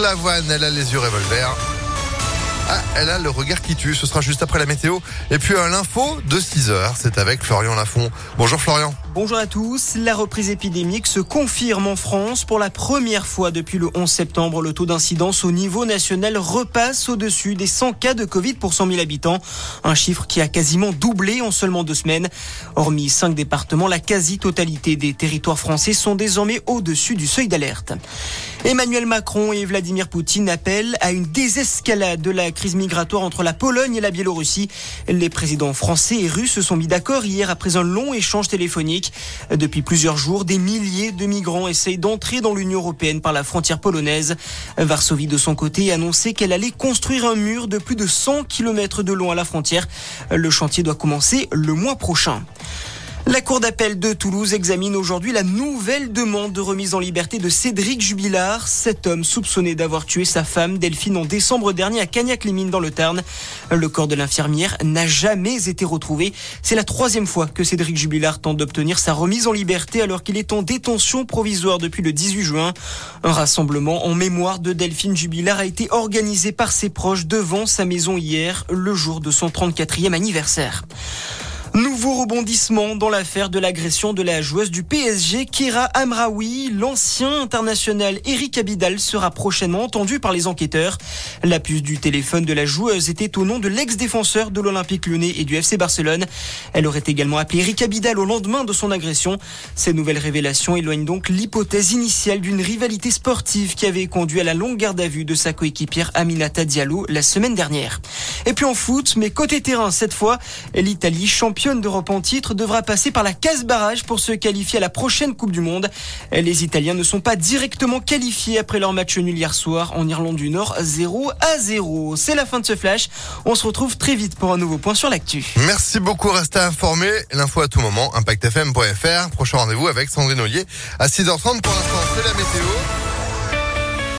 Lavoine, elle a les yeux revolver. Ah, elle a le regard qui tue. Ce sera juste après la météo. Et puis l'info de 6 heures, c'est avec Florian Lafont. Bonjour Florian. Bonjour à tous. La reprise épidémique se confirme en France. Pour la première fois depuis le 11 septembre, le taux d'incidence au niveau national repasse au-dessus des 100 cas de Covid pour 100 000 habitants. Un chiffre qui a quasiment doublé en seulement deux semaines. Hormis cinq départements, la quasi-totalité des territoires français sont désormais au-dessus du seuil d'alerte. Emmanuel Macron et Vladimir Poutine appellent à une désescalade de la crise migratoire entre la Pologne et la Biélorussie. Les présidents français et russes se sont mis d'accord hier après un long échange téléphonique. Depuis plusieurs jours, des milliers de migrants essayent d'entrer dans l'Union européenne par la frontière polonaise. Varsovie, de son côté, a annoncé qu'elle allait construire un mur de plus de 100 km de long à la frontière. Le chantier doit commencer le mois prochain. La Cour d'appel de Toulouse examine aujourd'hui la nouvelle demande de remise en liberté de Cédric Jubilard, cet homme soupçonné d'avoir tué sa femme Delphine en décembre dernier à Cagnac-les-Mines dans le Tarn. Le corps de l'infirmière n'a jamais été retrouvé. C'est la troisième fois que Cédric Jubilard tente d'obtenir sa remise en liberté alors qu'il est en détention provisoire depuis le 18 juin. Un rassemblement en mémoire de Delphine Jubilard a été organisé par ses proches devant sa maison hier, le jour de son 34e anniversaire. Nouveau rebondissement dans l'affaire de l'agression de la joueuse du PSG, Kira Amraoui. L'ancien international Eric Abidal sera prochainement entendu par les enquêteurs. La puce du téléphone de la joueuse était au nom de l'ex-défenseur de l'Olympique lyonnais et du FC Barcelone. Elle aurait également appelé Eric Abidal au lendemain de son agression. Ces nouvelles révélations éloignent donc l'hypothèse initiale d'une rivalité sportive qui avait conduit à la longue garde à vue de sa coéquipière Aminata Diallo la semaine dernière. Et puis en foot, mais côté terrain cette fois, l'Italie championne championne d'Europe en titre devra passer par la case barrage pour se qualifier à la prochaine Coupe du Monde. Les Italiens ne sont pas directement qualifiés après leur match nul hier soir en Irlande du Nord 0 à 0. C'est la fin de ce flash. On se retrouve très vite pour un nouveau point sur l'actu. Merci beaucoup, restez informés. L'info à tout moment, impactfm.fr. Prochain rendez-vous avec Sandrine Ollier à 6h30 pour l'instant, c'est la météo.